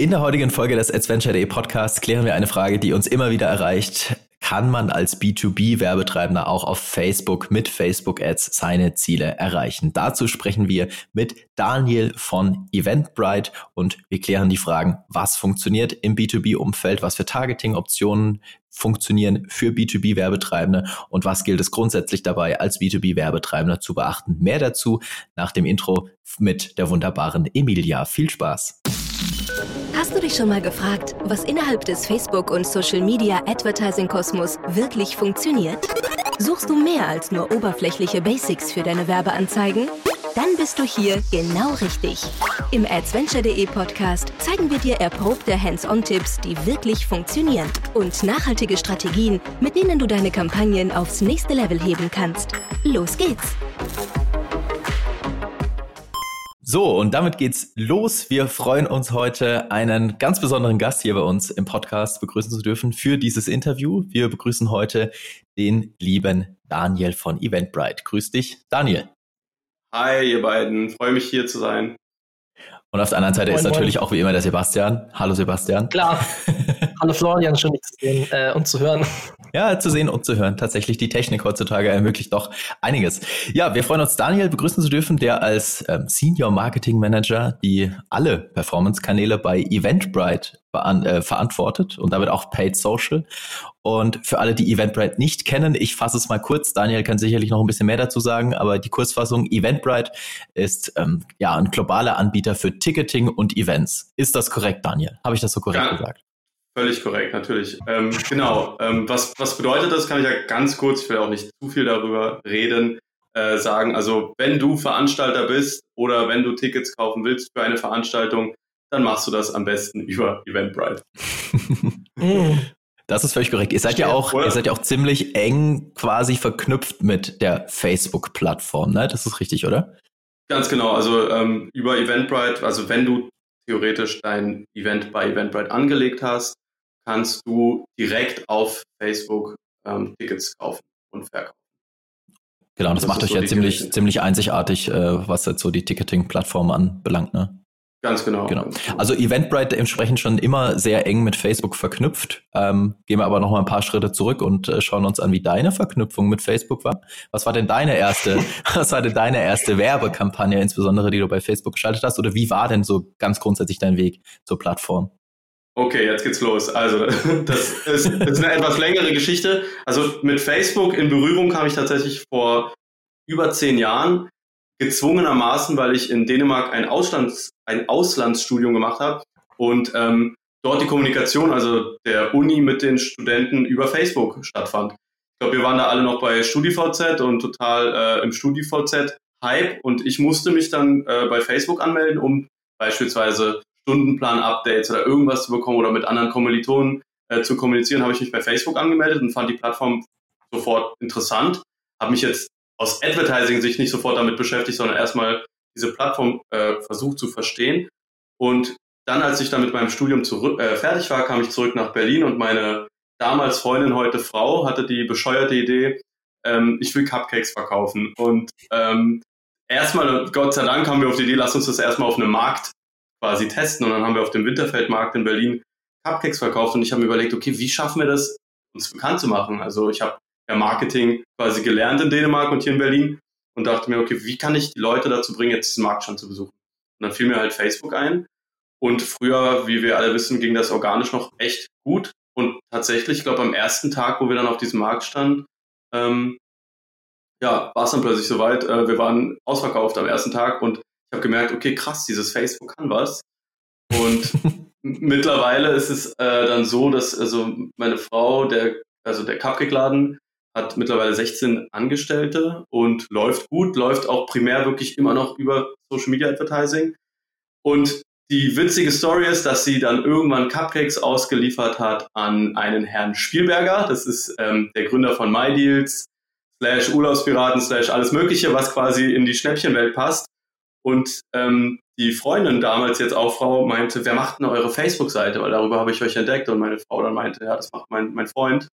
In der heutigen Folge des Adventure.de Podcasts klären wir eine Frage, die uns immer wieder erreicht. Kann man als B2B-Werbetreibender auch auf Facebook mit Facebook-Ads seine Ziele erreichen? Dazu sprechen wir mit Daniel von Eventbrite und wir klären die Fragen, was funktioniert im B2B-Umfeld, was für Targeting-Optionen funktionieren für B2B-Werbetreibende und was gilt es grundsätzlich dabei als B2B-Werbetreibender zu beachten. Mehr dazu nach dem Intro mit der wunderbaren Emilia. Viel Spaß! Hast du dich schon mal gefragt, was innerhalb des Facebook- und Social-Media-Advertising-Kosmos wirklich funktioniert? Suchst du mehr als nur oberflächliche Basics für deine Werbeanzeigen? Dann bist du hier genau richtig. Im adventure.de Podcast zeigen wir dir erprobte Hands-on-Tipps, die wirklich funktionieren und nachhaltige Strategien, mit denen du deine Kampagnen aufs nächste Level heben kannst. Los geht's! So, und damit geht's los. Wir freuen uns heute, einen ganz besonderen Gast hier bei uns im Podcast begrüßen zu dürfen für dieses Interview. Wir begrüßen heute den lieben Daniel von Eventbrite. Grüß dich, Daniel. Hi, ihr beiden. Freue mich hier zu sein. Und auf der anderen Seite moin, ist natürlich moin. auch wie immer der Sebastian. Hallo Sebastian. Klar. Hallo Florian, schön dich zu sehen äh, und zu hören. Ja, zu sehen und zu hören. Tatsächlich die Technik heutzutage ermöglicht doch einiges. Ja, wir freuen uns, Daniel begrüßen zu dürfen, der als ähm, Senior Marketing Manager die alle Performance-Kanäle bei Eventbrite äh, verantwortet und damit auch Paid Social. Und für alle, die Eventbrite nicht kennen, ich fasse es mal kurz. Daniel kann sicherlich noch ein bisschen mehr dazu sagen, aber die Kurzfassung Eventbrite ist ähm, ja ein globaler Anbieter für Ticketing und Events. Ist das korrekt, Daniel? Habe ich das so korrekt ja. gesagt? Völlig korrekt, natürlich. Ähm, genau. Ähm, was, was bedeutet das? Kann ich ja ganz kurz, ich will auch nicht zu viel darüber reden, äh, sagen. Also, wenn du Veranstalter bist oder wenn du Tickets kaufen willst für eine Veranstaltung, dann machst du das am besten über Eventbrite. Das ist völlig korrekt. Ihr seid ja auch, ihr seid ja auch ziemlich eng quasi verknüpft mit der Facebook-Plattform, ne? Das ist richtig, oder? Ganz genau. Also ähm, über Eventbrite, also wenn du theoretisch dein Event bei Eventbrite angelegt hast, kannst du direkt auf Facebook ähm, Tickets kaufen und verkaufen. Genau, das, das macht euch so ja ziemlich, ziemlich einzigartig, äh, was jetzt so die Ticketing-Plattform anbelangt, ne? Ganz genau. genau. Also Eventbrite entsprechend schon immer sehr eng mit Facebook verknüpft. Ähm, gehen wir aber noch mal ein paar Schritte zurück und äh, schauen uns an, wie deine Verknüpfung mit Facebook war. Was war denn deine erste, was war denn deine erste Werbekampagne, insbesondere die du bei Facebook geschaltet hast? Oder wie war denn so ganz grundsätzlich dein Weg zur Plattform? Okay, jetzt geht's los. Also, das ist, das ist eine etwas längere Geschichte. Also mit Facebook in Berührung kam ich tatsächlich vor über zehn Jahren gezwungenermaßen, weil ich in Dänemark ein, Auslands, ein Auslandsstudium gemacht habe und ähm, dort die Kommunikation, also der Uni mit den Studenten über Facebook stattfand. Ich glaube, wir waren da alle noch bei StudiVZ und total äh, im StudiVZ-Hype und ich musste mich dann äh, bei Facebook anmelden, um beispielsweise Stundenplan-Updates oder irgendwas zu bekommen oder mit anderen Kommilitonen äh, zu kommunizieren, habe ich mich bei Facebook angemeldet und fand die Plattform sofort interessant. Habe mich jetzt aus Advertising-Sicht nicht sofort damit beschäftigt, sondern erstmal diese Plattform äh, versucht zu verstehen. Und dann, als ich dann mit meinem Studium zurück, äh, fertig war, kam ich zurück nach Berlin und meine damals Freundin, heute Frau, hatte die bescheuerte Idee, ähm, ich will Cupcakes verkaufen. Und ähm, erstmal, Gott sei Dank, haben wir auf die Idee, lass uns das erstmal auf einem Markt quasi testen. Und dann haben wir auf dem Winterfeldmarkt in Berlin Cupcakes verkauft und ich habe mir überlegt, okay, wie schaffen wir das, uns bekannt zu machen? Also ich habe ja, Marketing quasi gelernt in Dänemark und hier in Berlin und dachte mir, okay, wie kann ich die Leute dazu bringen, jetzt diesen Markt schon zu besuchen? Und dann fiel mir halt Facebook ein. Und früher, wie wir alle wissen, ging das organisch noch echt gut. Und tatsächlich, ich glaube, am ersten Tag, wo wir dann auf diesem Markt standen, ähm, ja, war es dann plötzlich soweit. Äh, wir waren ausverkauft am ersten Tag und ich habe gemerkt, okay, krass, dieses Facebook kann was. Und mittlerweile ist es äh, dann so, dass also meine Frau, der, also der Cupcake-Laden, hat mittlerweile 16 Angestellte und läuft gut, läuft auch primär wirklich immer noch über Social Media Advertising. Und die witzige Story ist, dass sie dann irgendwann Cupcakes ausgeliefert hat an einen Herrn Spielberger. Das ist ähm, der Gründer von MyDeals, slash Urlaubspiraten, slash alles Mögliche, was quasi in die Schnäppchenwelt passt. Und ähm, die Freundin damals jetzt auch Frau meinte, wer macht denn eure Facebook-Seite? Weil darüber habe ich euch entdeckt. Und meine Frau dann meinte, ja, das macht mein, mein Freund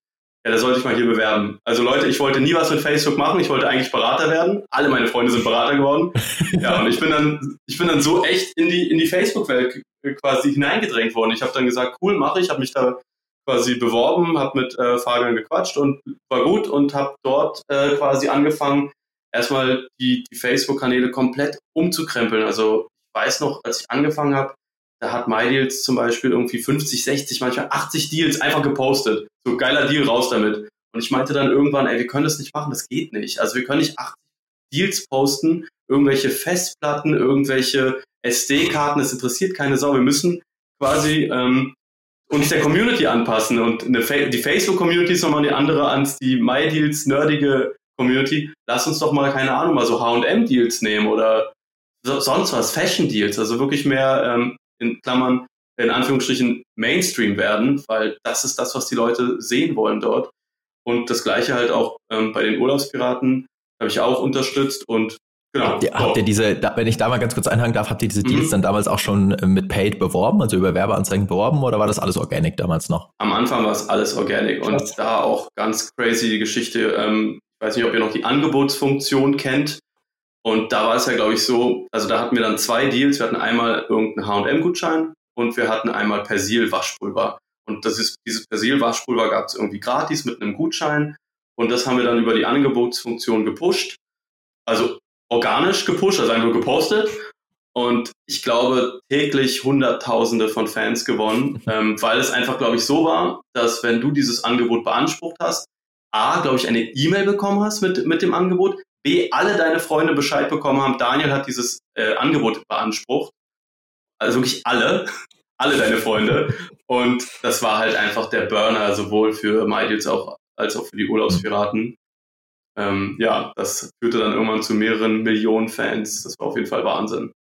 ja, da sollte ich mal hier bewerben. Also Leute, ich wollte nie was mit Facebook machen, ich wollte eigentlich Berater werden. Alle meine Freunde sind Berater geworden. ja, und ich bin dann, ich bin dann so echt in die, in die Facebook-Welt quasi hineingedrängt worden. Ich habe dann gesagt, cool, mache ich, habe mich da quasi beworben, habe mit äh, Fabian gequatscht und war gut und habe dort äh, quasi angefangen, erstmal die, die Facebook-Kanäle komplett umzukrempeln. Also ich weiß noch, als ich angefangen habe, da hat MyDeals zum Beispiel irgendwie 50, 60, manchmal 80 Deals einfach gepostet. So geiler Deal raus damit. Und ich meinte dann irgendwann, ey, wir können das nicht machen, das geht nicht. Also wir können nicht 80 Deals posten, irgendwelche Festplatten, irgendwelche SD-Karten, das interessiert keine Sau. Wir müssen quasi ähm, uns der Community anpassen. Und Fa die Facebook-Community ist nochmal eine andere als die MyDeals nerdige Community. Lass uns doch mal, keine Ahnung, mal so H&M-Deals nehmen oder so, sonst was, Fashion-Deals. Also wirklich mehr ähm, in Klammern, in Anführungsstrichen Mainstream werden, weil das ist das, was die Leute sehen wollen dort. Und das gleiche halt auch ähm, bei den Urlaubspiraten habe ich auch unterstützt und genau. Habt ihr, so. habt ihr diese, da, wenn ich da mal ganz kurz einhaken darf, habt ihr diese Deals mhm. dann damals auch schon äh, mit Paid beworben, also über Werbeanzeigen beworben oder war das alles organic damals noch? Am Anfang war es alles organic und da auch ganz crazy die Geschichte. Ähm, ich weiß nicht, ob ihr noch die Angebotsfunktion kennt. Und da war es ja, glaube ich, so, also da hatten wir dann zwei Deals. Wir hatten einmal irgendeinen H&M-Gutschein und wir hatten einmal Persil-Waschpulver. Und das ist, dieses Persil-Waschpulver gab es irgendwie gratis mit einem Gutschein. Und das haben wir dann über die Angebotsfunktion gepusht. Also organisch gepusht, also einfach gepostet. Und ich glaube, täglich Hunderttausende von Fans gewonnen, ähm, weil es einfach, glaube ich, so war, dass wenn du dieses Angebot beansprucht hast, A, glaube ich, eine E-Mail bekommen hast mit, mit dem Angebot, B, alle deine Freunde Bescheid bekommen haben, Daniel hat dieses äh, Angebot beansprucht. Also wirklich alle, alle deine Freunde. Und das war halt einfach der Burner, sowohl für MyDeals auch, als auch für die Urlaubspiraten. Ähm, ja, das führte dann irgendwann zu mehreren Millionen Fans. Das war auf jeden Fall Wahnsinn.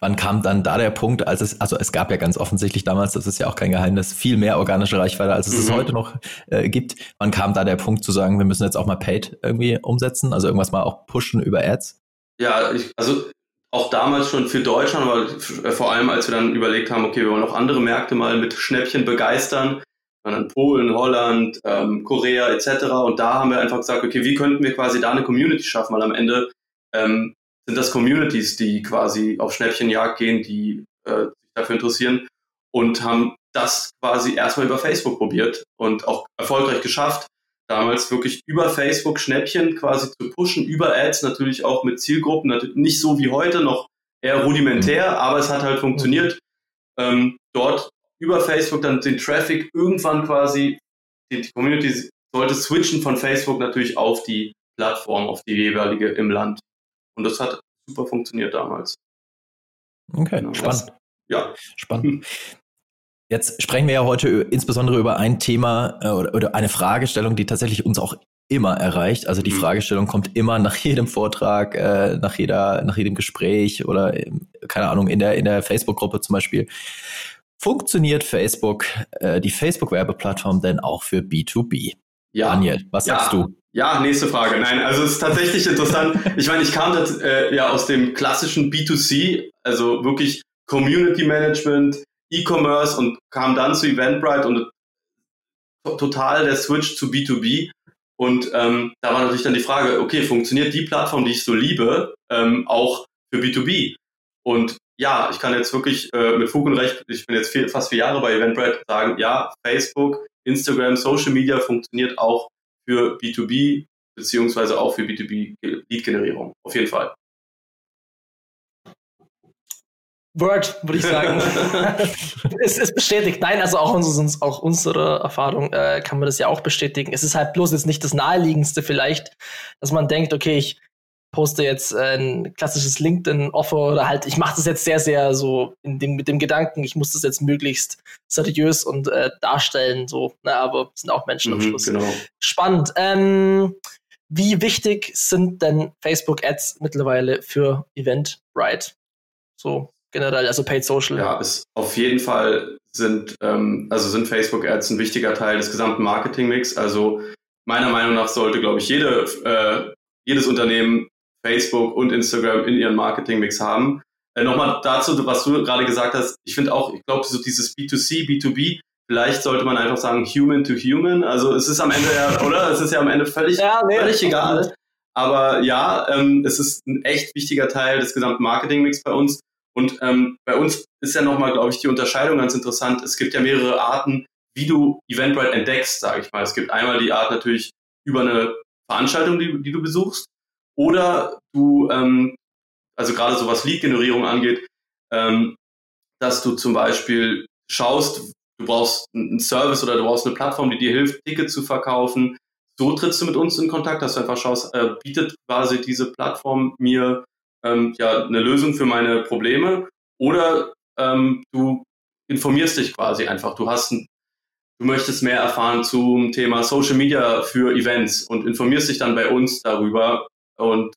Wann kam dann da der Punkt, als es, also es gab ja ganz offensichtlich damals, das ist ja auch kein Geheimnis, viel mehr organische Reichweite, als es mhm. es heute noch äh, gibt. Wann kam da der Punkt zu sagen, wir müssen jetzt auch mal Paid irgendwie umsetzen, also irgendwas mal auch pushen über Ads? Ja, ich, also auch damals schon für Deutschland, aber vor allem als wir dann überlegt haben, okay, wir wollen auch andere Märkte mal mit Schnäppchen begeistern, dann Polen, Holland, ähm, Korea etc. Und da haben wir einfach gesagt, okay, wie könnten wir quasi da eine Community schaffen, weil am Ende ähm, sind das Communities, die quasi auf Schnäppchenjagd gehen, die äh, sich dafür interessieren und haben das quasi erstmal über Facebook probiert und auch erfolgreich geschafft. Damals wirklich über Facebook Schnäppchen quasi zu pushen, über Ads natürlich auch mit Zielgruppen, natürlich nicht so wie heute, noch eher rudimentär, mhm. aber es hat halt funktioniert. Ähm, dort über Facebook dann den Traffic irgendwann quasi, die, die Community sollte switchen von Facebook natürlich auf die Plattform, auf die jeweilige im Land. Und das hat super funktioniert damals. Okay, genau. spannend. Ja. Spannend. Jetzt sprechen wir ja heute insbesondere über ein Thema äh, oder, oder, eine Fragestellung, die tatsächlich uns auch immer erreicht. Also die mhm. Fragestellung kommt immer nach jedem Vortrag, äh, nach jeder, nach jedem Gespräch oder ähm, keine Ahnung in der in der Facebook-Gruppe zum Beispiel. Funktioniert Facebook, äh, die Facebook-Werbeplattform denn auch für B2B? Ja. Daniel, was ja. sagst du? Ja, nächste Frage. Nein, also es ist tatsächlich interessant. Ich meine, ich kam das, äh, ja aus dem klassischen B2C, also wirklich Community Management, E-Commerce und kam dann zu Eventbrite und total der Switch zu B2B. Und ähm, da war natürlich dann die Frage, okay, funktioniert die Plattform, die ich so liebe, ähm, auch für B2B? Und ja, ich kann jetzt wirklich äh, mit Fug und Recht, ich bin jetzt vier, fast vier Jahre bei Eventbrite, sagen, ja, Facebook, Instagram, Social Media funktioniert auch für B2B beziehungsweise auch für B2B-Lead-Generierung. Auf jeden Fall. Word, würde ich sagen. es ist bestätigt. Nein, also auch, unsere, auch unsere Erfahrung äh, kann man das ja auch bestätigen. Es ist halt bloß jetzt nicht das Naheliegendste vielleicht, dass man denkt, okay, ich poste jetzt ein klassisches LinkedIn-Offer oder halt, ich mache das jetzt sehr, sehr so dem, mit dem Gedanken, ich muss das jetzt möglichst seriös und äh, darstellen, so, ne, aber sind auch Menschen am mhm, Schluss. Genau. Spannend. Ähm, wie wichtig sind denn Facebook-Ads mittlerweile für Eventbrite? So generell, also Paid Social. Ja, ist auf jeden Fall sind, ähm, also sind Facebook-Ads ein wichtiger Teil des gesamten Marketing-Mix. Also meiner Meinung nach sollte, glaube ich, jede, äh, jedes Unternehmen Facebook und Instagram in ihren Marketingmix haben. Äh, Nochmal dazu, was du gerade gesagt hast. Ich finde auch, ich glaube, so dieses B2C, B2B Vielleicht sollte man einfach sagen human to human. Also es ist am Ende ja, oder? Es ist ja am Ende völlig, ja, nee, völlig egal. Aber ja, ähm, es ist ein echt wichtiger Teil des gesamten Marketingmix bei uns. Und ähm, bei uns ist ja nochmal, glaube ich, die Unterscheidung ganz interessant. Es gibt ja mehrere Arten, wie du Eventbrite entdeckst, sage ich mal. Es gibt einmal die Art natürlich über eine Veranstaltung, die, die du besuchst, oder du, ähm, also gerade so was Lead-Generierung angeht, ähm, dass du zum Beispiel schaust, du brauchst einen Service oder du brauchst eine Plattform, die dir hilft, Tickets zu verkaufen. So trittst du mit uns in Kontakt, dass du einfach schaust, äh, bietet quasi diese Plattform mir ähm, ja eine Lösung für meine Probleme oder ähm, du informierst dich quasi einfach. Du hast ein, du möchtest mehr erfahren zum Thema Social Media für Events und informierst dich dann bei uns darüber und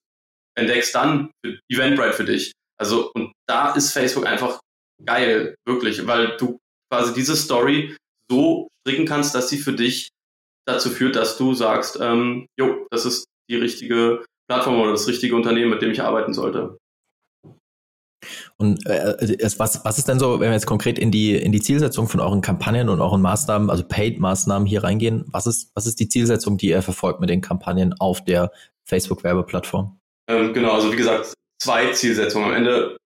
entdeckst dann Eventbrite für dich. Also und da ist Facebook einfach geil, wirklich, weil du quasi diese Story so stricken kannst, dass sie für dich dazu führt, dass du sagst, ähm, jo, das ist die richtige Plattform oder das richtige Unternehmen, mit dem ich arbeiten sollte. Und äh, was, was ist denn so, wenn wir jetzt konkret in die, in die Zielsetzung von euren Kampagnen und euren Maßnahmen, also Paid-Maßnahmen hier reingehen, was ist, was ist die Zielsetzung, die ihr verfolgt mit den Kampagnen auf der Facebook-Werbeplattform? Ähm, genau, also wie gesagt, zwei Zielsetzungen. Am Ende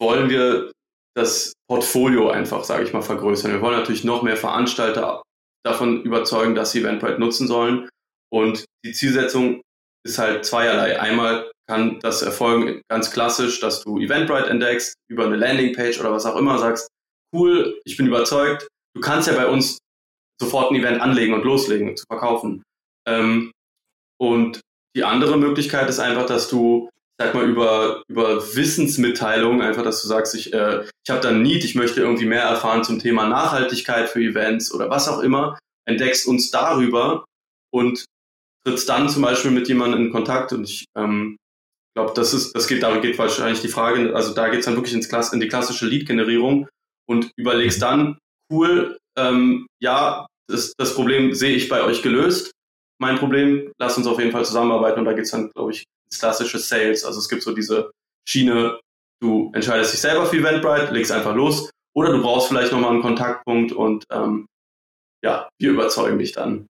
wollen wir das Portfolio einfach, sage ich mal, vergrößern. Wir wollen natürlich noch mehr Veranstalter davon überzeugen, dass sie Eventbrite nutzen sollen. Und die Zielsetzung ist halt zweierlei. Einmal kann das erfolgen ganz klassisch, dass du Eventbrite entdeckst, über eine Landingpage oder was auch immer sagst, cool, ich bin überzeugt, du kannst ja bei uns sofort ein Event anlegen und loslegen zu verkaufen. Ähm, und die andere Möglichkeit ist einfach, dass du, sag mal, über, über Wissensmitteilungen, einfach, dass du sagst, ich, äh, ich habe da ein Need, ich möchte irgendwie mehr erfahren zum Thema Nachhaltigkeit für Events oder was auch immer, entdeckst uns darüber und trittst dann zum Beispiel mit jemandem in Kontakt und ich ähm, glaube, das ist, das geht, da geht wahrscheinlich die Frage, also da geht's dann wirklich ins Klass, in die klassische Lead-Generierung und überlegst dann, cool, ähm, ja, das, das Problem sehe ich bei euch gelöst. Mein Problem, lass uns auf jeden Fall zusammenarbeiten und da geht's dann, glaube ich, ins klassische Sales. Also es gibt so diese Schiene, du entscheidest dich selber für Eventbrite, legst einfach los oder du brauchst vielleicht nochmal einen Kontaktpunkt und ähm, ja, wir überzeugen dich dann.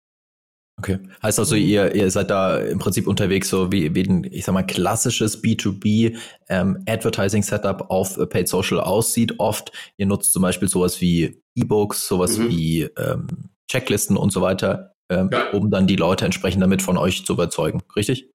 Okay. Heißt also, ihr, ihr seid da im Prinzip unterwegs, so wie, wie ein, ich sag mal, klassisches B2B ähm, Advertising Setup auf Paid Social aussieht. Oft, ihr nutzt zum Beispiel sowas wie E-Books, sowas mhm. wie ähm, Checklisten und so weiter, ähm, ja. um dann die Leute entsprechend damit von euch zu überzeugen. Richtig?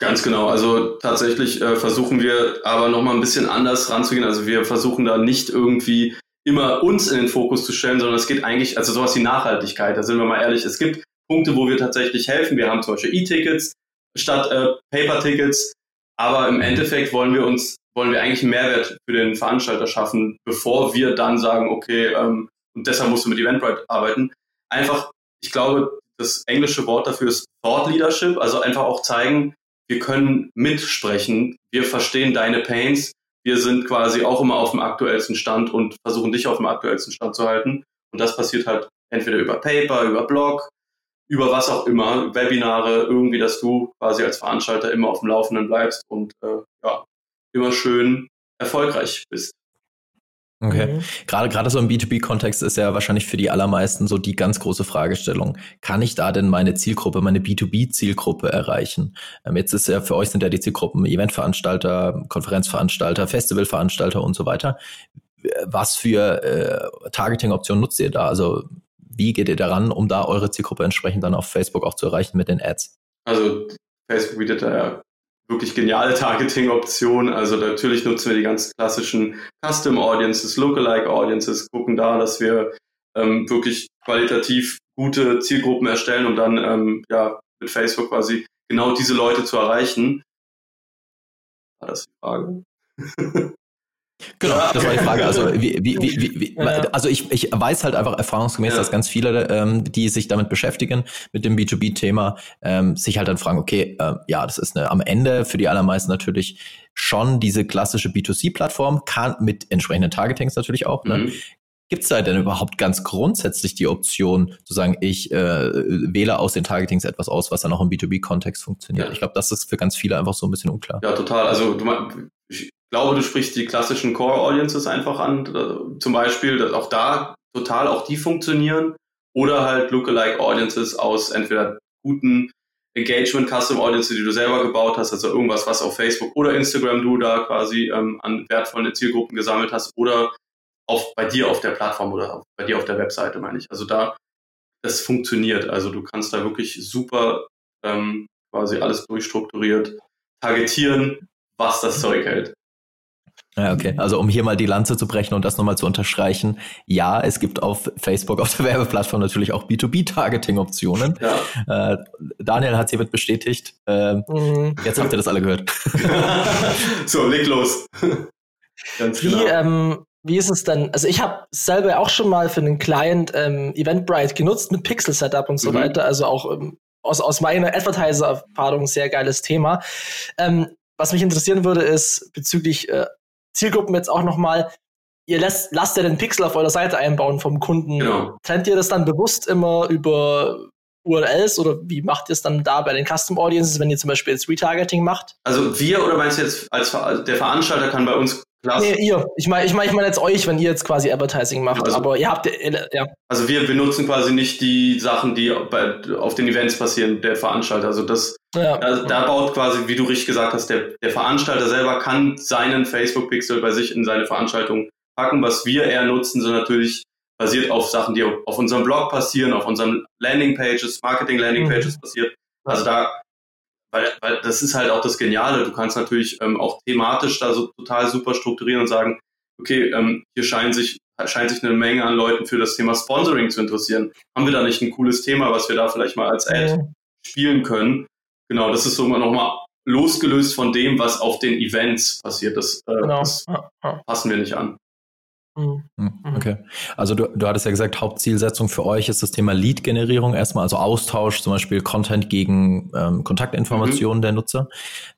Ganz genau. Also tatsächlich äh, versuchen wir aber nochmal ein bisschen anders ranzugehen. Also wir versuchen da nicht irgendwie immer uns in den Fokus zu stellen, sondern es geht eigentlich, also sowas wie Nachhaltigkeit, da sind wir mal ehrlich, es gibt Punkte, wo wir tatsächlich helfen. Wir haben zum Beispiel E-Tickets statt äh, Paper-Tickets, aber im Endeffekt wollen wir uns, wollen wir eigentlich einen Mehrwert für den Veranstalter schaffen, bevor wir dann sagen, okay, ähm, und deshalb musst du mit Eventbrite arbeiten. Einfach, ich glaube, das englische Wort dafür ist Thought Leadership, also einfach auch zeigen, wir können mitsprechen, wir verstehen deine Pains, wir sind quasi auch immer auf dem aktuellsten Stand und versuchen dich auf dem aktuellsten Stand zu halten. Und das passiert halt entweder über Paper, über Blog, über was auch immer, Webinare, irgendwie, dass du quasi als Veranstalter immer auf dem Laufenden bleibst und äh, ja, immer schön erfolgreich bist. Okay. Mhm. Gerade, gerade so im B2B-Kontext ist ja wahrscheinlich für die allermeisten so die ganz große Fragestellung. Kann ich da denn meine Zielgruppe, meine B2B-Zielgruppe erreichen? Ähm, jetzt ist ja für euch sind ja die Zielgruppen Eventveranstalter, Konferenzveranstalter, Festivalveranstalter und so weiter. Was für äh, Targeting-Optionen nutzt ihr da? Also wie geht ihr daran, um da eure Zielgruppe entsprechend dann auf Facebook auch zu erreichen mit den Ads? Also Facebook bietet da ja wirklich geniale Targeting-Optionen. Also natürlich nutzen wir die ganz klassischen Custom Audiences, Lookalike Audiences, gucken da, dass wir ähm, wirklich qualitativ gute Zielgruppen erstellen, um dann ähm, ja mit Facebook quasi genau diese Leute zu erreichen. War das die Frage? Genau, das war die Frage. Also, wie, wie, wie, also ich, ich weiß halt einfach erfahrungsgemäß, dass ganz viele, ähm, die sich damit beschäftigen, mit dem B2B-Thema, ähm, sich halt dann fragen, okay, äh, ja, das ist eine, am Ende für die allermeisten natürlich schon diese klassische B2C-Plattform, kann mit entsprechenden Targetings natürlich auch, ne? Mhm. Gibt es da denn überhaupt ganz grundsätzlich die Option zu sagen, ich äh, wähle aus den Targetings etwas aus, was dann auch im B2B-Kontext funktioniert? Ja. Ich glaube, das ist für ganz viele einfach so ein bisschen unklar. Ja, total. Also du, ich glaube, du sprichst die klassischen Core Audiences einfach an. Zum Beispiel, auch da total auch die funktionieren. Oder halt Lookalike Audiences aus entweder guten Engagement Custom Audiences, die du selber gebaut hast, also irgendwas, was auf Facebook oder Instagram du da quasi ähm, an wertvollen Zielgruppen gesammelt hast oder auf, bei dir auf der Plattform oder bei dir auf der Webseite, meine ich. Also da, das funktioniert. Also du kannst da wirklich super ähm, quasi alles durchstrukturiert targetieren, was das Zeug hält. Ja, okay. Also um hier mal die Lanze zu brechen und das nochmal zu unterstreichen. Ja, es gibt auf Facebook, auf der Werbeplattform natürlich auch B2B-Targeting-Optionen. Ja. Äh, Daniel hat hiermit bestätigt. Äh, mhm. Jetzt habt ihr das alle gehört. so, leg los. Ganz Wie, genau. ähm, wie ist es denn? Also ich habe selber auch schon mal für einen Client ähm, Eventbrite genutzt mit Pixel-Setup und so mhm. weiter. Also auch ähm, aus, aus meiner Advertiser-Erfahrung sehr geiles Thema. Ähm, was mich interessieren würde, ist bezüglich äh, Zielgruppen jetzt auch nochmal, ihr lasst, lasst ja den Pixel auf eurer Seite einbauen vom Kunden. Genau. Trennt ihr das dann bewusst immer über URLs oder wie macht ihr es dann da bei den Custom Audiences, wenn ihr zum Beispiel jetzt Retargeting macht? Also wir oder meinst du jetzt als der Veranstalter kann bei uns Klasse. Nee, ihr. Ich meine ich mein, ich mein jetzt euch, wenn ihr jetzt quasi Advertising macht. Also, aber ihr habt ja. Also wir benutzen quasi nicht die Sachen, die bei, auf den Events passieren, der Veranstalter. Also das, ja. da, da, baut quasi, wie du richtig gesagt hast, der, der Veranstalter selber kann seinen Facebook-Pixel bei sich in seine Veranstaltung packen. Was wir eher nutzen, sind natürlich basiert auf Sachen, die auf unserem Blog passieren, auf unseren Landing-Pages, Marketing-Landing-Pages mhm. passiert. Also da weil, weil das ist halt auch das Geniale. Du kannst natürlich ähm, auch thematisch da so total super strukturieren und sagen, okay, ähm, hier scheint sich, scheint sich eine Menge an Leuten für das Thema Sponsoring zu interessieren. Haben wir da nicht ein cooles Thema, was wir da vielleicht mal als Ad ja. spielen können? Genau, das ist so nochmal losgelöst von dem, was auf den Events passiert. Das, äh, genau. das passen wir nicht an. Mhm. Hm, mhm. Okay. Also du, du hattest ja gesagt, Hauptzielsetzung für euch ist das Thema Lead-Generierung erstmal, also Austausch, zum Beispiel Content gegen ähm, Kontaktinformationen mhm. der Nutzer.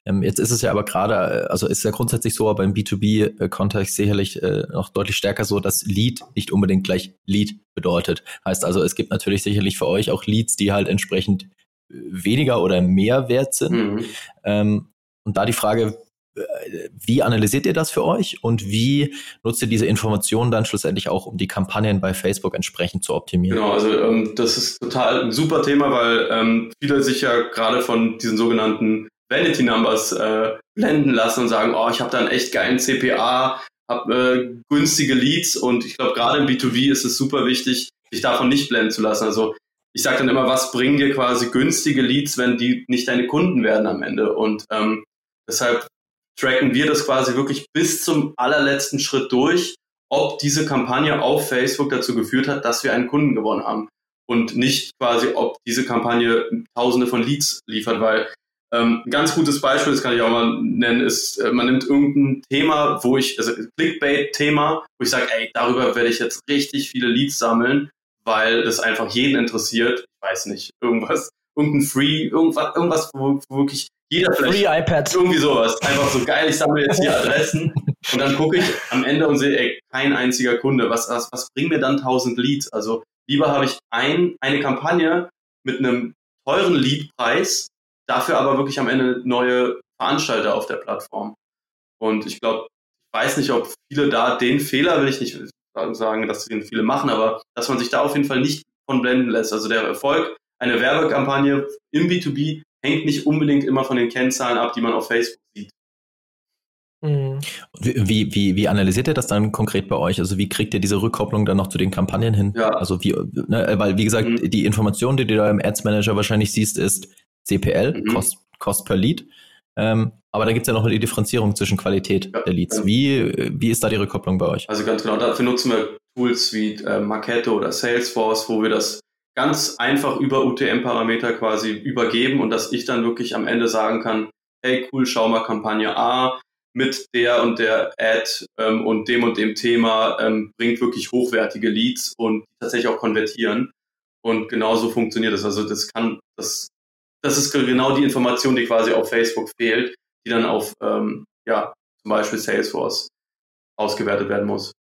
Ähm, jetzt ist es ja aber gerade, äh, also ist ja grundsätzlich so, aber im B2B-Kontext sicherlich äh, noch deutlich stärker so, dass Lead nicht unbedingt gleich Lead bedeutet. Heißt also, es gibt natürlich sicherlich für euch auch Leads, die halt entsprechend weniger oder mehr wert sind. Mhm. Ähm, und da die Frage, wie analysiert ihr das für euch und wie nutzt ihr diese Informationen dann schlussendlich auch, um die Kampagnen bei Facebook entsprechend zu optimieren? Genau, also ähm, das ist total ein super Thema, weil ähm, viele sich ja gerade von diesen sogenannten Vanity Numbers äh, blenden lassen und sagen, oh, ich habe da einen echt geilen CPA, habe äh, günstige Leads und ich glaube, gerade im B2B ist es super wichtig, sich davon nicht blenden zu lassen. Also ich sage dann immer, was bringen dir quasi günstige Leads, wenn die nicht deine Kunden werden am Ende? Und ähm, deshalb tracken wir das quasi wirklich bis zum allerletzten Schritt durch, ob diese Kampagne auf Facebook dazu geführt hat, dass wir einen Kunden gewonnen haben. Und nicht quasi, ob diese Kampagne tausende von Leads liefert, weil ähm, ein ganz gutes Beispiel, das kann ich auch mal nennen, ist, äh, man nimmt irgendein Thema, wo ich, also Clickbait-Thema, wo ich sage, ey, darüber werde ich jetzt richtig viele Leads sammeln, weil das einfach jeden interessiert. Ich weiß nicht, irgendwas, irgendein Free, irgendwas, irgendwas, wo, wo wirklich jeder vielleicht. Free iPad. Irgendwie sowas. Einfach so geil, ich sammle jetzt hier Adressen und dann gucke ich am Ende und sehe, ey, kein einziger Kunde. Was, was, was bringt mir dann 1000 Leads? Also lieber habe ich ein, eine Kampagne mit einem teuren Leadpreis, dafür aber wirklich am Ende neue Veranstalter auf der Plattform. Und ich glaube, ich weiß nicht, ob viele da den Fehler, will ich nicht sagen, dass den viele machen, aber dass man sich da auf jeden Fall nicht von blenden lässt. Also der Erfolg einer Werbekampagne im B2B hängt nicht unbedingt immer von den Kennzahlen ab, die man auf Facebook sieht. Mhm. Wie, wie, wie analysiert ihr das dann konkret bei euch? Also wie kriegt ihr diese Rückkopplung dann noch zu den Kampagnen hin? Ja. Also wie, ne, weil wie gesagt, mhm. die Information, die du da im Ads Manager wahrscheinlich siehst, ist CPL, mhm. Cost, Cost per Lead. Ähm, aber da gibt es ja noch eine Differenzierung zwischen Qualität ja, der Leads. Wie, wie ist da die Rückkopplung bei euch? Also ganz genau, dafür nutzen wir Tools wie äh, Marketo oder Salesforce, wo wir das ganz einfach über UTM-Parameter quasi übergeben und dass ich dann wirklich am Ende sagen kann, hey cool, schau mal Kampagne A mit der und der Ad ähm, und dem und dem Thema ähm, bringt wirklich hochwertige Leads und tatsächlich auch konvertieren. Und genauso funktioniert das. Also das kann, das, das ist genau die Information, die quasi auf Facebook fehlt, die dann auf ähm, ja, zum Beispiel Salesforce ausgewertet werden muss.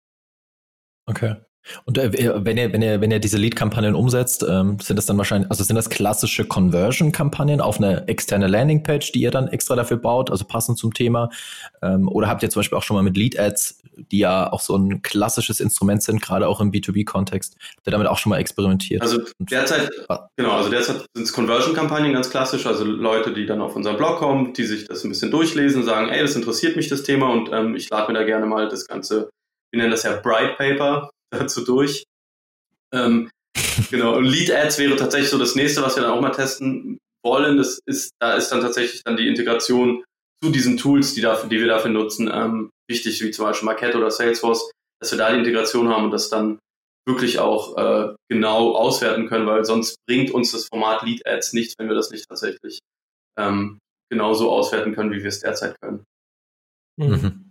Okay. Und äh, wenn ihr, wenn ihr, wenn ihr diese Lead-Kampagnen umsetzt, ähm, sind das dann wahrscheinlich, also sind das klassische Conversion-Kampagnen auf eine externe Landingpage, die ihr dann extra dafür baut, also passend zum Thema? Ähm, oder habt ihr zum Beispiel auch schon mal mit Lead-Ads die ja auch so ein klassisches Instrument sind, gerade auch im B2B-Kontext. Habt ihr damit auch schon mal experimentiert? Also derzeit, genau, also derzeit sind es Conversion-Kampagnen ganz klassisch, also Leute, die dann auf unseren Blog kommen, die sich das ein bisschen durchlesen, sagen, ey, das interessiert mich das Thema und ähm, ich lade mir da gerne mal das ganze, wir nennen das ja Bright Paper dazu durch. Ähm, genau, und Lead Ads wäre tatsächlich so das nächste, was wir dann auch mal testen wollen. Das ist, da ist dann tatsächlich dann die Integration zu diesen Tools, die, dafür, die wir dafür nutzen, ähm, wichtig, wie zum Beispiel Marquette oder Salesforce, dass wir da die Integration haben und das dann wirklich auch äh, genau auswerten können, weil sonst bringt uns das Format Lead Ads nichts, wenn wir das nicht tatsächlich ähm, genauso auswerten können, wie wir es derzeit können. Mhm.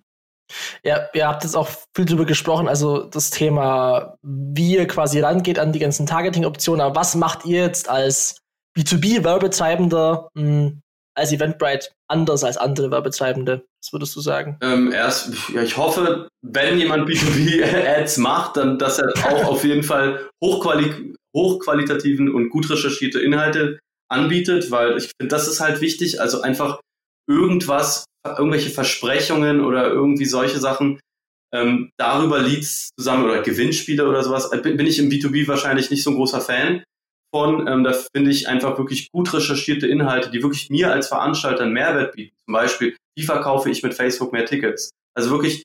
Ja, ihr habt jetzt auch viel drüber gesprochen, also das Thema, wie ihr quasi rangeht an die ganzen Targeting-Optionen, aber was macht ihr jetzt als B2B-Werbetreibender hm, als Eventbrite anders als andere Werbetreibende? Was würdest du sagen? Ähm, erst, ja, ich hoffe, wenn jemand B2B-Ads macht, dann, dass er auch auf jeden Fall hochquali hochqualitativen und gut recherchierte Inhalte anbietet, weil ich finde, das ist halt wichtig. Also einfach irgendwas, irgendwelche Versprechungen oder irgendwie solche Sachen, ähm, darüber Leads zusammen oder Gewinnspiele oder sowas, bin, bin ich im B2B wahrscheinlich nicht so ein großer Fan von. Ähm, da finde ich einfach wirklich gut recherchierte Inhalte, die wirklich mir als Veranstalter einen Mehrwert bieten. Zum Beispiel, wie verkaufe ich mit Facebook mehr Tickets? Also wirklich,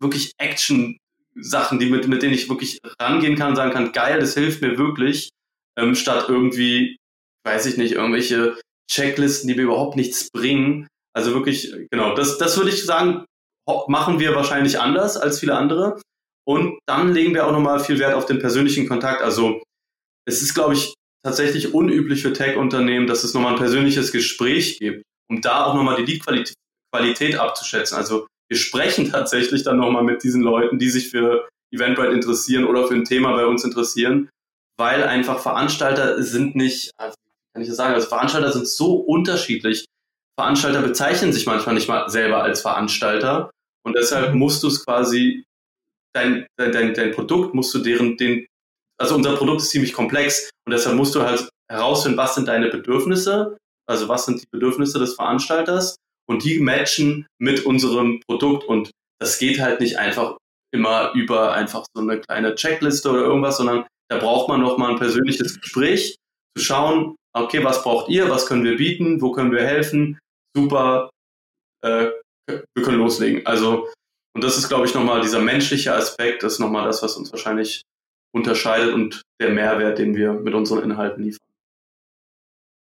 wirklich Action-Sachen, die mit, mit denen ich wirklich rangehen kann sagen kann, geil, das hilft mir wirklich, ähm, statt irgendwie, weiß ich nicht, irgendwelche Checklisten, die mir überhaupt nichts bringen. Also wirklich, genau, das, das würde ich sagen, machen wir wahrscheinlich anders als viele andere. Und dann legen wir auch nochmal viel Wert auf den persönlichen Kontakt. Also es ist, glaube ich, tatsächlich unüblich für Tech-Unternehmen, dass es nochmal ein persönliches Gespräch gibt, um da auch nochmal die Lead-Qualität abzuschätzen. Also wir sprechen tatsächlich dann nochmal mit diesen Leuten, die sich für Eventbrite interessieren oder für ein Thema bei uns interessieren, weil einfach Veranstalter sind nicht, wie kann ich das sagen, also Veranstalter sind so unterschiedlich. Veranstalter bezeichnen sich manchmal nicht mal selber als Veranstalter. Und deshalb musst du es quasi, dein, dein, dein Produkt musst du deren, den also unser Produkt ist ziemlich komplex und deshalb musst du halt herausfinden, was sind deine Bedürfnisse, also was sind die Bedürfnisse des Veranstalters und die matchen mit unserem Produkt und das geht halt nicht einfach immer über einfach so eine kleine Checkliste oder irgendwas, sondern da braucht man noch mal ein persönliches Gespräch, zu schauen, okay, was braucht ihr, was können wir bieten, wo können wir helfen, super, äh, wir können loslegen. Also, und das ist, glaube ich, nochmal dieser menschliche Aspekt, das ist nochmal das, was uns wahrscheinlich unterscheidet und der Mehrwert, den wir mit unseren Inhalten liefern.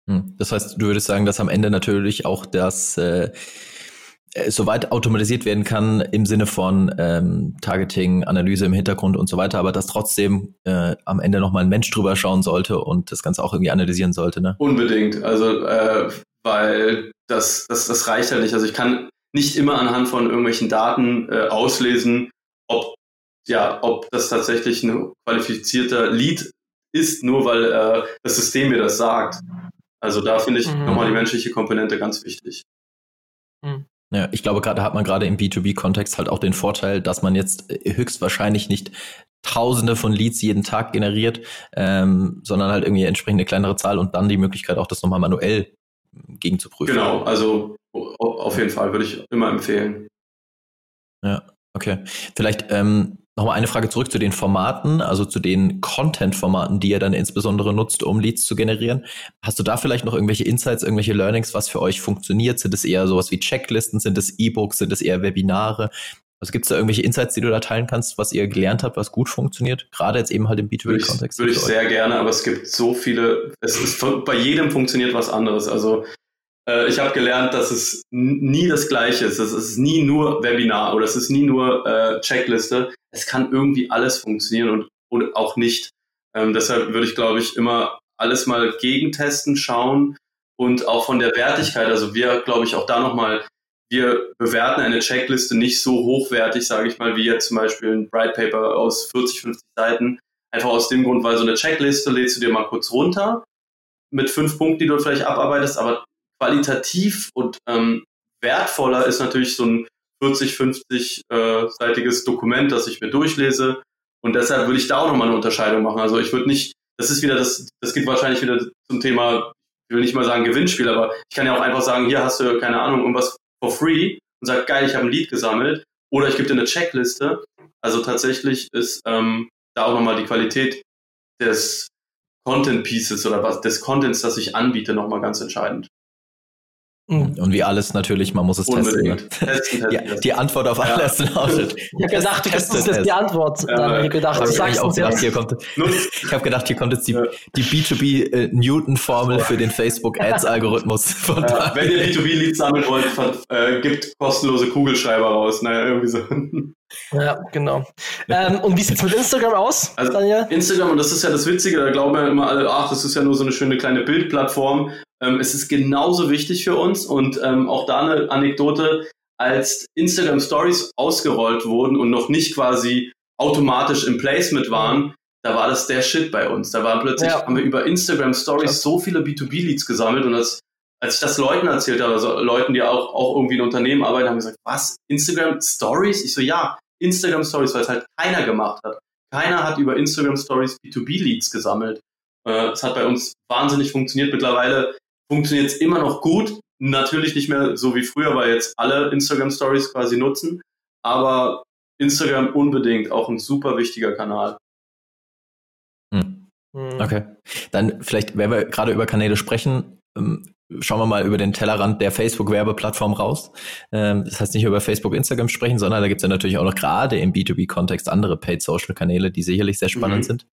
Hm. Das heißt, du würdest sagen, dass am Ende natürlich auch das äh, äh, soweit automatisiert werden kann im Sinne von ähm, Targeting, Analyse im Hintergrund und so weiter, aber dass trotzdem äh, am Ende nochmal ein Mensch drüber schauen sollte und das Ganze auch irgendwie analysieren sollte, ne? Unbedingt. Also, äh, weil das, das, das reicht ja nicht. Also ich kann nicht immer anhand von irgendwelchen Daten äh, auslesen, ob ja, ob das tatsächlich ein qualifizierter Lead ist, nur weil äh, das System mir das sagt. Also da finde ich mhm. nochmal die menschliche Komponente ganz wichtig. Mhm. Ja, ich glaube, gerade hat man gerade im B2B-Kontext halt auch den Vorteil, dass man jetzt äh, höchstwahrscheinlich nicht Tausende von Leads jeden Tag generiert, ähm, sondern halt irgendwie entsprechende kleinere Zahl und dann die Möglichkeit auch das nochmal manuell gegenzuprüfen. Genau, also auf jeden Fall würde ich immer empfehlen. Ja, okay. Vielleicht ähm, Nochmal eine Frage zurück zu den Formaten, also zu den Content-Formaten, die ihr dann insbesondere nutzt, um Leads zu generieren. Hast du da vielleicht noch irgendwelche Insights, irgendwelche Learnings, was für euch funktioniert? Sind es eher sowas wie Checklisten? Sind es E-Books? Sind es eher Webinare? Also gibt es da irgendwelche Insights, die du da teilen kannst, was ihr gelernt habt, was gut funktioniert? Gerade jetzt eben halt im B2B-Kontext. Würde ich, würde ich sehr gerne, aber es gibt so viele, es ist bei jedem funktioniert was anderes. Also äh, ich habe gelernt, dass es nie das Gleiche ist. Es ist nie nur Webinar oder es ist nie nur äh, Checkliste. Es kann irgendwie alles funktionieren und, und auch nicht. Ähm, deshalb würde ich, glaube ich, immer alles mal gegentesten, schauen und auch von der Wertigkeit. Also wir, glaube ich, auch da nochmal, wir bewerten eine Checkliste nicht so hochwertig, sage ich mal, wie jetzt zum Beispiel ein Bright Paper aus 40, 50 Seiten. Einfach aus dem Grund, weil so eine Checkliste lädst du dir mal kurz runter mit fünf Punkten, die du vielleicht abarbeitest, aber qualitativ und ähm, wertvoller ist natürlich so ein 40, 50 äh, seitiges Dokument, das ich mir durchlese. Und deshalb würde ich da auch nochmal eine Unterscheidung machen. Also ich würde nicht, das ist wieder das, das geht wahrscheinlich wieder zum Thema, ich will nicht mal sagen Gewinnspiel, aber ich kann ja auch einfach sagen, hier hast du, keine Ahnung, irgendwas for free und sag, geil, ich habe ein Lied gesammelt. oder ich gebe dir eine Checkliste. Also tatsächlich ist ähm, da auch nochmal die Qualität des Content Pieces oder was des Contents, das ich anbiete, nochmal ganz entscheidend. Mhm. Und wie alles natürlich, man muss es Unbedingt. testen. testen, testen die, die, Antwort auf ja. alles lautet. Ich habe gedacht, das ist jetzt die Antwort. Ja, Dann ich gedacht, hab ich sag's auch gedacht, hier kommt, ich habe gedacht, hier kommt jetzt die, ja. die B2B äh, Newton-Formel für den Facebook Ads-Algorithmus. Ja, wenn ihr B2B-Leads sammeln wollt, äh, gibt kostenlose Kugelschreiber raus. Naja, irgendwie so. Ja, genau. ähm, und wie sieht's mit Instagram aus, also, Daniel? Instagram, und das ist ja das Witzige, da glauben ja immer alle, ach, das ist ja nur so eine schöne kleine Bildplattform. Ähm, es ist genauso wichtig für uns und ähm, auch da eine Anekdote, als Instagram Stories ausgerollt wurden und noch nicht quasi automatisch im Placement waren, da war das der Shit bei uns. Da war plötzlich, ja. haben wir über Instagram Stories so viele B2B-Leads gesammelt und das, als ich das Leuten erzählt habe, also Leuten, die auch, auch irgendwie in Unternehmen arbeiten, haben gesagt, was? Instagram Stories? Ich so, ja, Instagram Stories, weil es halt keiner gemacht hat. Keiner hat über Instagram Stories B2B-Leads gesammelt. Äh, es hat bei uns wahnsinnig funktioniert. Mittlerweile funktioniert es immer noch gut. Natürlich nicht mehr so wie früher, weil jetzt alle Instagram Stories quasi nutzen. Aber Instagram unbedingt auch ein super wichtiger Kanal. Hm. hm. Okay. Dann vielleicht, wenn wir gerade über Kanäle sprechen, ähm, schauen wir mal über den Tellerrand der Facebook-Werbeplattform raus. Ähm, das heißt nicht über Facebook, Instagram sprechen, sondern da gibt es ja natürlich auch noch gerade im B2B-Kontext andere Paid-Social-Kanäle, die sicherlich sehr spannend mhm. sind.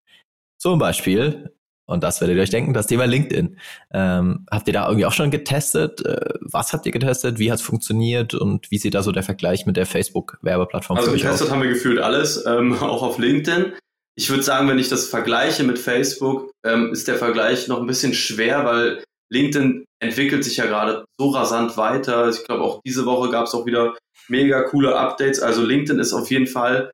Zum Beispiel und das werdet ihr euch denken, das Thema LinkedIn. Ähm, habt ihr da irgendwie auch schon getestet? Äh, was habt ihr getestet? Wie hat es funktioniert? Und wie sieht da so der Vergleich mit der Facebook-Werbeplattform also getestet aus? haben wir gefühlt alles, ähm, auch auf LinkedIn. Ich würde sagen, wenn ich das vergleiche mit Facebook, ähm, ist der Vergleich noch ein bisschen schwer, weil LinkedIn entwickelt sich ja gerade so rasant weiter. Ich glaube, auch diese Woche gab es auch wieder mega coole Updates. Also LinkedIn ist auf jeden Fall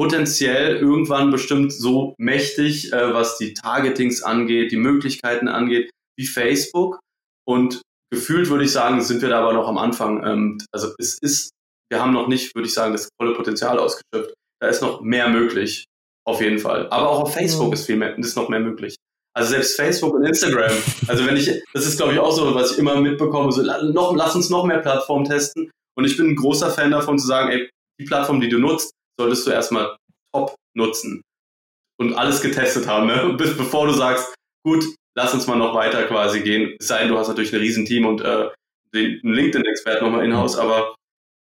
potenziell irgendwann bestimmt so mächtig, äh, was die Targetings angeht, die Möglichkeiten angeht, wie Facebook. Und gefühlt würde ich sagen, sind wir da aber noch am Anfang. Ähm, also es ist, wir haben noch nicht, würde ich sagen, das volle Potenzial ausgeschöpft. Da ist noch mehr möglich, auf jeden Fall. Aber auch auf Facebook mhm. ist viel mehr, ist noch mehr möglich. Also selbst Facebook und Instagram. Also wenn ich, das ist glaube ich auch so, was ich immer mitbekomme, so noch, lass uns noch mehr Plattformen testen. Und ich bin ein großer Fan davon zu sagen, ey, die Plattform, die du nutzt, solltest du erstmal top nutzen und alles getestet haben, ne? Bis, bevor du sagst, gut, lass uns mal noch weiter quasi gehen. Es sei denn, du hast natürlich ein Riesenteam und äh, den LinkedIn-Experten nochmal in-house, aber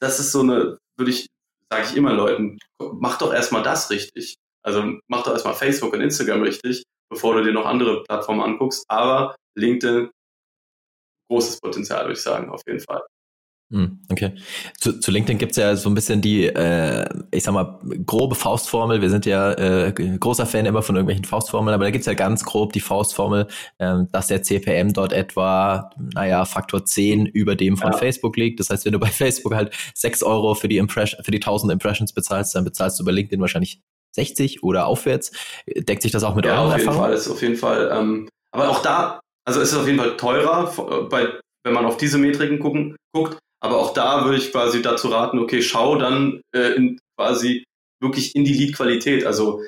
das ist so eine, würde ich, sage ich immer Leuten, mach doch erstmal das richtig. Also mach doch erstmal Facebook und Instagram richtig, bevor du dir noch andere Plattformen anguckst. Aber LinkedIn, großes Potenzial, würde ich sagen, auf jeden Fall. Hm, okay. Zu, zu LinkedIn gibt's ja so ein bisschen die, äh, ich sag mal, grobe Faustformel. Wir sind ja äh, großer Fan immer von irgendwelchen Faustformeln, aber da gibt's ja ganz grob die Faustformel, äh, dass der CPM dort etwa, naja, Faktor 10 über dem von ja. Facebook liegt. Das heißt, wenn du bei Facebook halt 6 Euro für die Impression, für die 1000 Impressions bezahlst, dann bezahlst du bei LinkedIn wahrscheinlich 60 oder aufwärts. Deckt sich das auch mit ja, euren auf jeden Erfahrungen? Fall, ist auf jeden Fall. Ähm, aber auch da, also ist es auf jeden Fall teurer, bei, wenn man auf diese Metriken gucken, guckt. Aber auch da würde ich quasi dazu raten, okay, schau dann äh, in, quasi wirklich in die Lead-Qualität. Also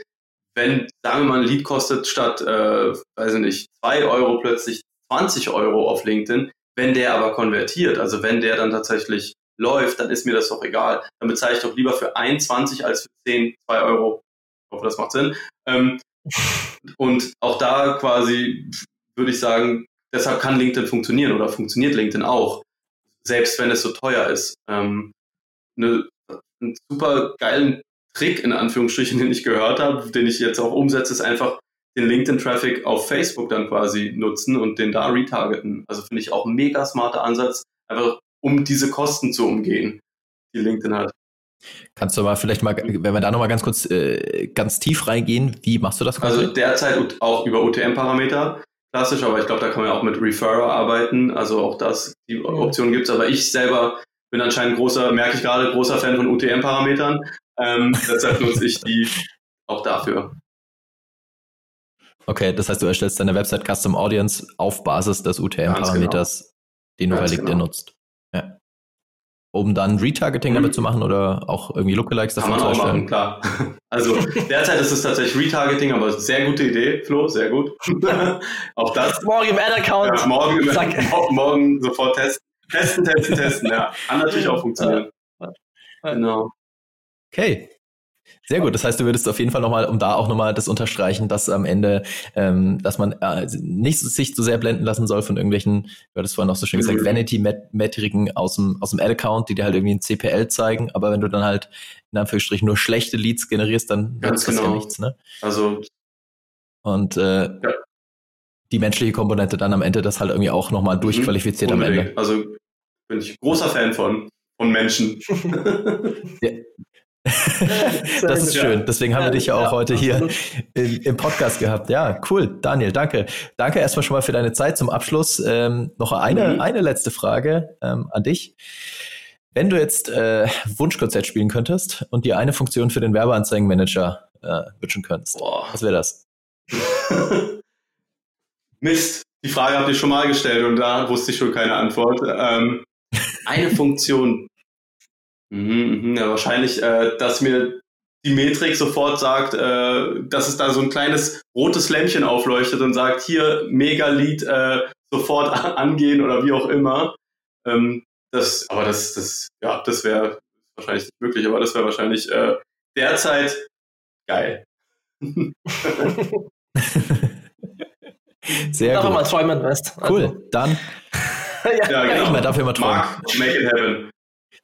wenn, sagen wir mal, ein Lead kostet statt, äh, weiß ich nicht, zwei Euro plötzlich 20 Euro auf LinkedIn, wenn der aber konvertiert, also wenn der dann tatsächlich läuft, dann ist mir das doch egal. Dann bezahle ich doch lieber für 1,20 als für 10, 2 Euro. Ich hoffe, das macht Sinn. Ähm, und auch da quasi würde ich sagen, deshalb kann LinkedIn funktionieren oder funktioniert LinkedIn auch selbst wenn es so teuer ist. Ähm, eine, einen super geilen Trick in Anführungsstrichen, den ich gehört habe, den ich jetzt auch umsetze, ist einfach den LinkedIn-Traffic auf Facebook dann quasi nutzen und den da retargeten. Also finde ich auch ein mega smarter Ansatz, einfach um diese Kosten zu umgehen, die LinkedIn hat. Kannst du mal vielleicht mal, wenn wir da nochmal ganz kurz äh, ganz tief reingehen, wie machst du das quasi? Also derzeit auch über UTM-Parameter klassisch, aber ich glaube, da kann man ja auch mit Referrer arbeiten. Also auch das, die Option gibt's. Aber ich selber bin anscheinend großer, merke ich gerade, großer Fan von UTM-Parametern. Ähm, deshalb nutze ich die auch dafür. Okay, das heißt, du erstellst deine Website Custom Audience auf Basis des UTM-Parameters, genau. den du bei LinkedIn genau. nutzt. Ja um dann Retargeting damit zu machen oder auch irgendwie Lookalikes davon Kann man zu erstellen? Machen, klar. Also derzeit ist es tatsächlich Retargeting, aber sehr gute Idee, Flo, sehr gut. auch das. Morgen im Ad-Account. Ja, morgen, im, morgen sofort testen. Testen, testen, testen, ja. Kann natürlich auch funktionieren. Genau. Okay. Sehr gut. Das heißt, du würdest auf jeden Fall nochmal, um da auch nochmal das unterstreichen, dass am Ende, ähm, dass man äh, nicht sich zu sehr blenden lassen soll von irgendwelchen, du hattest vorhin noch so schön gesagt, mhm. Vanity-Metriken aus dem, aus dem Ad-Account, die dir halt irgendwie ein CPL zeigen. Aber wenn du dann halt in Anführungsstrichen nur schlechte Leads generierst, dann Ganz das genau. ja nichts, ne? Also. Und äh, ja. die menschliche Komponente dann am Ende das halt irgendwie auch nochmal mhm. durchqualifiziert mhm. am Ende. Also bin ich großer Fan von, von Menschen. ja. Das ist schön. Deswegen haben wir dich ja auch heute hier im, im, Podcast gehabt. Ja, cool. Daniel, danke. Danke erstmal schon mal für deine Zeit. Zum Abschluss ähm, noch eine, mhm. eine letzte Frage ähm, an dich. Wenn du jetzt äh, Wunschkonzert spielen könntest und dir eine Funktion für den Werbeanzeigenmanager äh, wünschen könntest, Boah. was wäre das? Mist, die Frage habt ihr schon mal gestellt und da wusste ich schon keine Antwort. Ähm, eine Funktion, Mhm, ja, wahrscheinlich, äh, dass mir die Metrik sofort sagt, äh, dass es da so ein kleines rotes Lämpchen aufleuchtet und sagt, hier Megalied äh, sofort angehen oder wie auch immer. Ähm, das, aber das, das, ja, das wäre wahrscheinlich nicht möglich, aber das wäre wahrscheinlich äh, derzeit geil. Sehr gut. mal träumen, weißt Cool, also. dann. ja, ja, genau. Ich darf immer träumen. Mark, make it happen.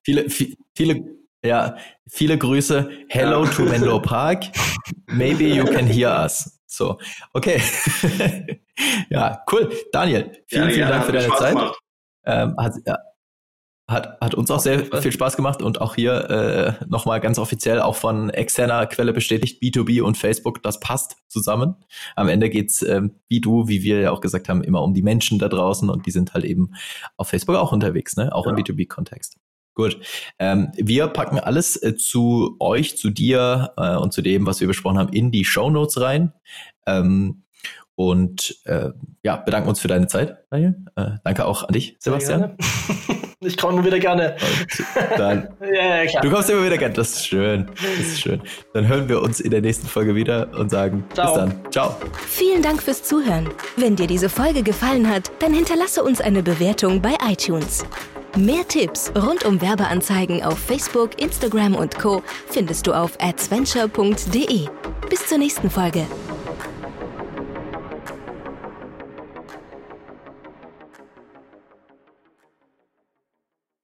Viele, viele, ja, viele Grüße. Hello to Menlo Park. Maybe you can hear us. So, okay. ja, cool. Daniel, vielen, ja, vielen Dank für deine Spaß Zeit. Ähm, hat, ja, hat, hat uns auch sehr viel Spaß gemacht und auch hier äh, nochmal ganz offiziell auch von externer Quelle bestätigt, B2B und Facebook, das passt zusammen. Am Ende geht's ähm, wie du, wie wir ja auch gesagt haben, immer um die Menschen da draußen und die sind halt eben auf Facebook auch unterwegs, ne? auch ja. im B2B-Kontext. Gut. Ähm, wir packen alles äh, zu euch, zu dir äh, und zu dem, was wir besprochen haben, in die Show Notes rein. Ähm, und äh, ja, bedanken uns für deine Zeit, Daniel. Äh, danke auch an dich, Sebastian. Ich komme immer wieder gerne. Dann, ja, ja, du kommst immer wieder gerne. Das ist schön. Das ist schön. Dann hören wir uns in der nächsten Folge wieder und sagen Ciao. bis dann. Ciao. Vielen Dank fürs Zuhören. Wenn dir diese Folge gefallen hat, dann hinterlasse uns eine Bewertung bei iTunes. Mehr Tipps rund um Werbeanzeigen auf Facebook, Instagram und Co. findest du auf adventure.de. Bis zur nächsten Folge.